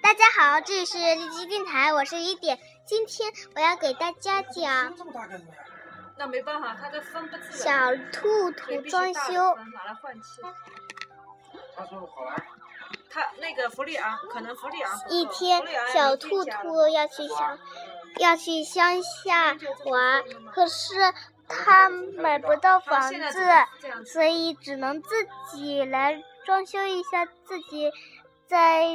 大家好，这里是荔枝电台，我是一点。今天我要给大家讲那没办法，它的分不自小兔兔装修。拿来换气。他说好玩。他那个福利啊，可能福利啊。一天，小兔兔要去乡，要去乡下玩，可是他买不到房子，所以只能自己来装修一下自己在。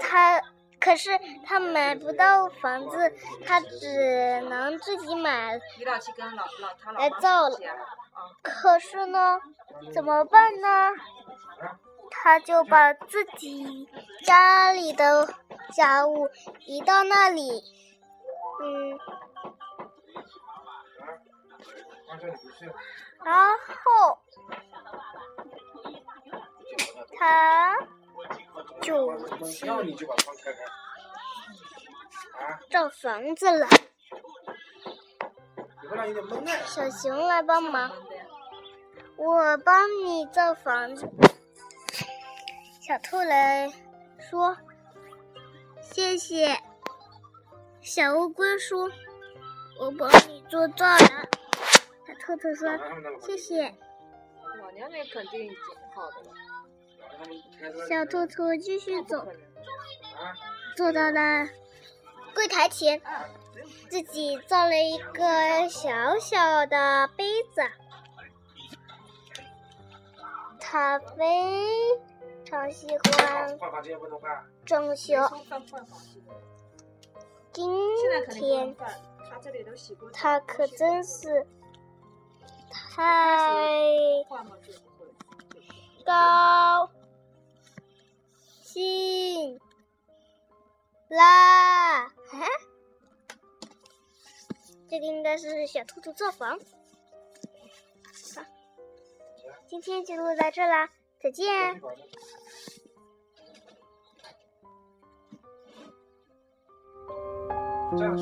他。可是他买不到房子，他只能自己买来造了。可是呢，怎么办呢？他就把自己家里的家务移到那里，嗯，然后好。就造房子了。小熊来帮忙，我帮你造房子。小兔来说：“谢谢。”小乌龟说：“我帮你做造了。”小兔兔说：“谢谢。”我娘那肯定好的了。小兔兔继续走，走到了柜台前，自己造了一个小小的杯子。他非常喜欢装修。今天他可真是太高。啦！这个应该是小兔兔造房。好，今天就录到这啦，再见。这样